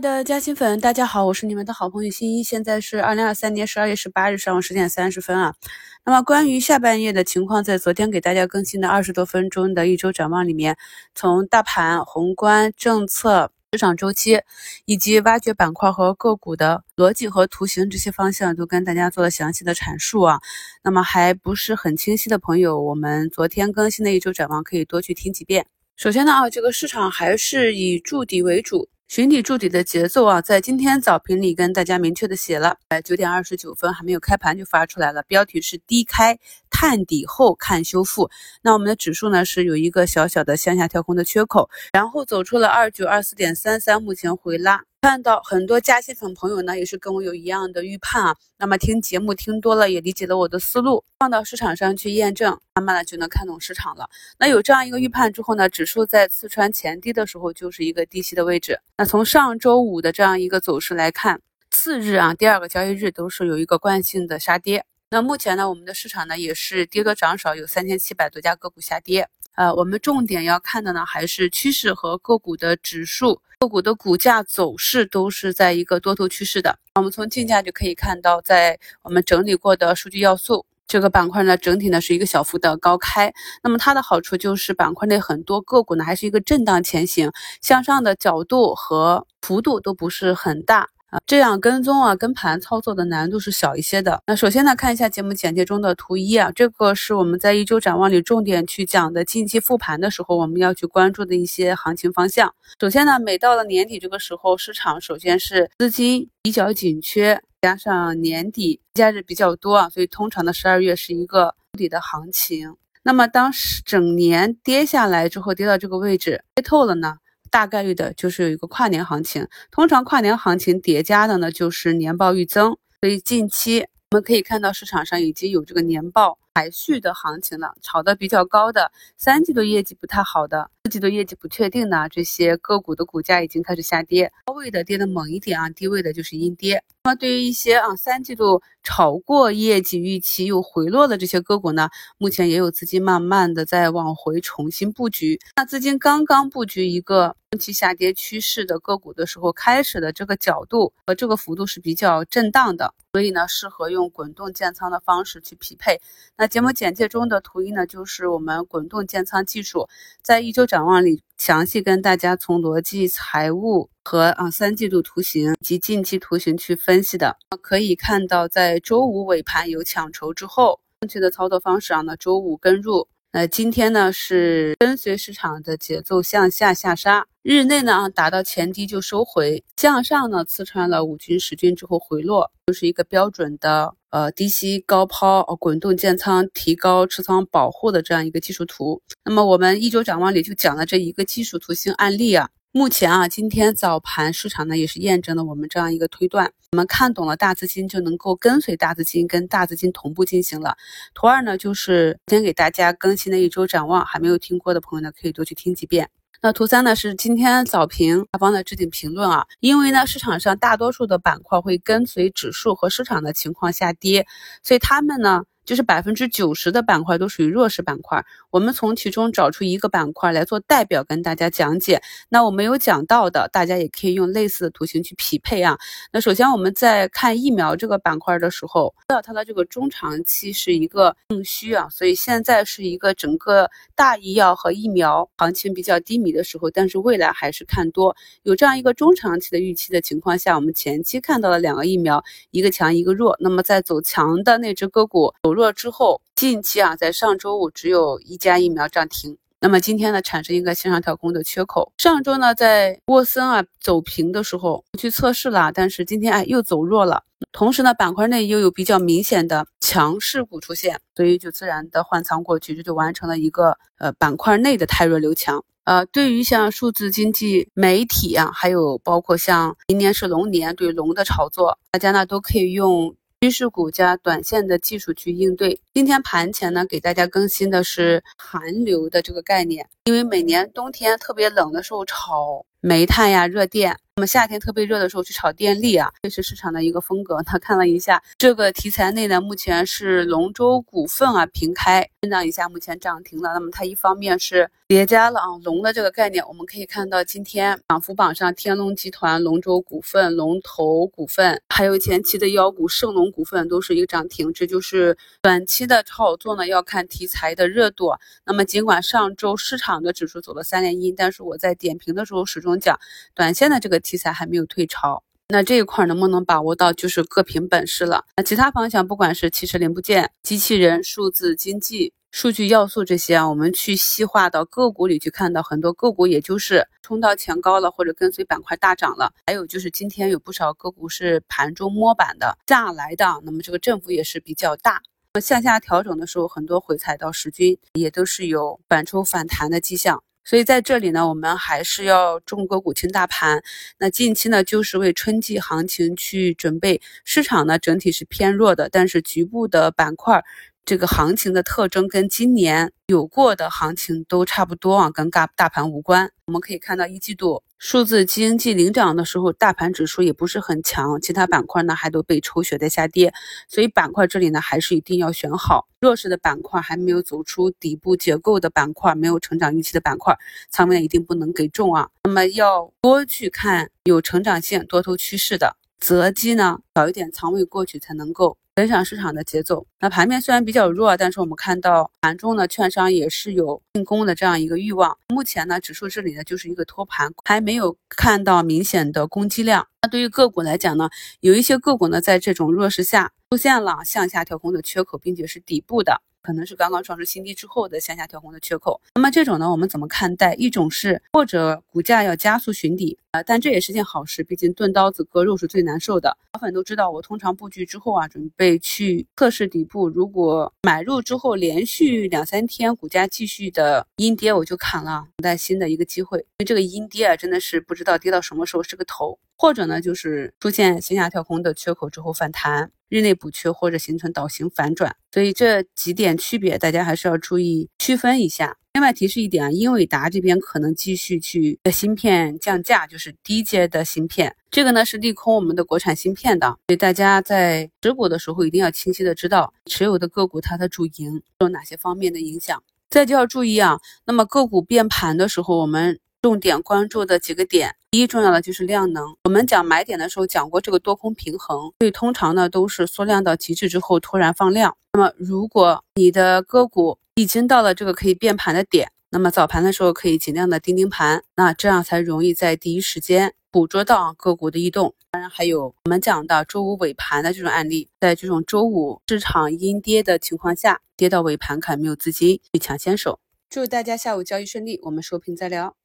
的嘉兴粉，大家好，我是你们的好朋友新一。现在是二零二三年十二月十八日上午十点三十分啊。那么关于下半夜的情况，在昨天给大家更新的二十多分钟的一周展望里面，从大盘、宏观政策、市场周期，以及挖掘板块和个股的逻辑和图形这些方向，都跟大家做了详细的阐述啊。那么还不是很清晰的朋友，我们昨天更新的一周展望可以多去听几遍。首先呢啊，这个市场还是以筑底为主。寻底筑底的节奏啊，在今天早评里跟大家明确的写了，哎九点二十九分还没有开盘就发出来了，标题是低开探底后看修复。那我们的指数呢是有一个小小的向下跳空的缺口，然后走出了二九二四点三三，目前回拉。看到很多加息粉朋友呢，也是跟我有一样的预判啊。那么听节目听多了，也理解了我的思路，放到市场上去验证，慢慢的就能看懂市场了。那有这样一个预判之后呢，指数在刺穿前低的时候，就是一个低吸的位置。那从上周五的这样一个走势来看，次日啊，第二个交易日都是有一个惯性的杀跌。那目前呢，我们的市场呢也是跌多涨少，有三千七百多家个股下跌。呃，我们重点要看的呢，还是趋势和个股的指数。个股的股价走势都是在一个多头趋势的。我们从竞价就可以看到，在我们整理过的数据要素这个板块呢，整体呢是一个小幅的高开。那么它的好处就是板块内很多个股呢还是一个震荡前行，向上的角度和幅度都不是很大。啊，这样跟踪啊，跟盘操作的难度是小一些的。那首先呢，看一下节目简介中的图一啊，这个是我们在一周展望里重点去讲的近期复盘的时候，我们要去关注的一些行情方向。首先呢，每到了年底这个时候，市场首先是资金比较紧缺，加上年底节假日比较多啊，所以通常的十二月是一个底的行情。那么当整年跌下来之后，跌到这个位置跌透了呢？大概率的就是有一个跨年行情，通常跨年行情叠加的呢就是年报预增，所以近期我们可以看到市场上已经有这个年报排序的行情了，炒的比较高的三季度业绩不太好的。四季度业绩不确定的这些个股的股价已经开始下跌，高位的跌的猛一点啊，低位的就是阴跌。那对于一些啊三季度炒过业绩预期又回落的这些个股呢，目前也有资金慢慢的在往回重新布局。那资金刚刚布局一个中期下跌趋势的个股的时候，开始的这个角度和这个幅度是比较震荡的，所以呢适合用滚动建仓的方式去匹配。那节目简介中的图一呢，就是我们滚动建仓技术，在一周。展望里详细跟大家从逻辑、财务和啊三季度图形及近期图形去分析的，可以看到在周五尾盘有抢筹之后，正确的操作方式啊，那周五跟入，那今天呢是跟随市场的节奏向下下杀，日内呢啊达到前低就收回，向上呢刺穿了五均十均之后回落，就是一个标准的。呃，低吸高抛，呃，滚动建仓，提高持仓保护的这样一个技术图。那么我们一周展望里就讲了这一个技术图形案例啊。目前啊，今天早盘市场呢也是验证了我们这样一个推断。我们看懂了大资金，就能够跟随大资金，跟大资金同步进行了。图二呢，就是今天给大家更新的一周展望，还没有听过的朋友呢，可以多去听几遍。那图三呢是今天早评下方的置顶评论啊，因为呢市场上大多数的板块会跟随指数和市场的情况下跌，所以他们呢。就是百分之九十的板块都属于弱势板块，我们从其中找出一个板块来做代表跟大家讲解。那我没有讲到的，大家也可以用类似的图形去匹配啊。那首先我们在看疫苗这个板块的时候，知道它的这个中长期是一个供需啊，所以现在是一个整个大医药和疫苗行情比较低迷的时候，但是未来还是看多，有这样一个中长期的预期的情况下，我们前期看到了两个疫苗，一个强一个弱。那么在走强的那只个股走。弱之后，近期啊，在上周五只有一家疫苗涨停，那么今天呢，产生一个向上跳空的缺口。上周呢，在沃森啊走平的时候去测试了，但是今天哎又走弱了。同时呢，板块内又有比较明显的强势股出现，所以就自然的换仓过去，这就完成了一个呃板块内的太弱留强。呃，对于像数字经济媒体啊，还有包括像明年是龙年对龙的炒作，大家呢都可以用。趋势股加短线的技术去应对。今天盘前呢，给大家更新的是寒流的这个概念，因为每年冬天特别冷的时候炒煤炭呀、热电，那么夏天特别热的时候去炒电力啊，这是市场的一个风格。他看了一下这个题材内呢，目前是龙舟股份啊平开震荡一下，目前涨停了。那么它一方面是叠加了啊龙的这个概念，我们可以看到今天涨幅榜上天龙集团、龙舟股份、龙头股份，还有前期的妖股盛龙股份都是一个涨停，这就是短期的炒作呢，要看题材的热度。那么尽管上周市场的指数走了三连阴，但是我在点评的时候始终讲，短线的这个题材还没有退潮。那这一块能不能把握到，就是各凭本事了。那其他方向，不管是汽车零部件、机器人、数字经济、数据要素这些啊，我们去细化到个股里去看到，很多个股也就是冲到前高了，或者跟随板块大涨了。还有就是今天有不少个股是盘中摸板的下来的，那么这个振幅也是比较大。那么向下调整的时候，很多回踩到十均，也都是有反抽反弹的迹象。所以在这里呢，我们还是要重个股轻大盘。那近期呢，就是为春季行情去准备。市场呢整体是偏弱的，但是局部的板块。这个行情的特征跟今年有过的行情都差不多啊，跟大大盘无关。我们可以看到一季度数字经济领涨的时候，大盘指数也不是很强，其他板块呢还都被抽血在下跌。所以板块这里呢还是一定要选好弱势的板块，还没有走出底部结构的板块，没有成长预期的板块，仓位一定不能给重啊。那么要多去看有成长性、多头趋势的，择机呢少一点仓位过去才能够。跟上市场的节奏，那盘面虽然比较弱，但是我们看到盘中呢，券商也是有进攻的这样一个欲望。目前呢，指数这里呢就是一个托盘，还没有看到明显的攻击量。那对于个股来讲呢，有一些个股呢在这种弱势下出现了向下调控的缺口，并且是底部的。可能是刚刚创出新低之后的向下调控的缺口，那么这种呢，我们怎么看待？一种是或者股价要加速寻底啊，但这也是件好事，毕竟钝刀子割肉是最难受的。老粉都知道，我通常布局之后啊，准备去测试底部，如果买入之后连续两三天股价继续的阴跌，我就砍了，等待新的一个机会。因为这个阴跌啊，真的是不知道跌到什么时候是个头，或者呢，就是出现向下跳空的缺口之后反弹。日内补缺或者形成倒型反转，所以这几点区别大家还是要注意区分一下。另外提示一点啊，英伟达这边可能继续去的芯片降价，就是低阶的芯片，这个呢是利空我们的国产芯片的，所以大家在持股的时候一定要清晰的知道持有的个股它的主营受哪些方面的影响。再就要注意啊，那么个股变盘的时候，我们。重点关注的几个点，第一重要的就是量能。我们讲买点的时候讲过这个多空平衡，所以通常呢都是缩量到极致之后突然放量。那么如果你的个股已经到了这个可以变盘的点，那么早盘的时候可以尽量的盯盯盘，那这样才容易在第一时间捕捉到个股的异动。当然还有我们讲的周五尾盘的这种案例，在这种周五市场阴跌的情况下，跌到尾盘看没有资金去抢先手。祝大家下午交易顺利，我们收评再聊。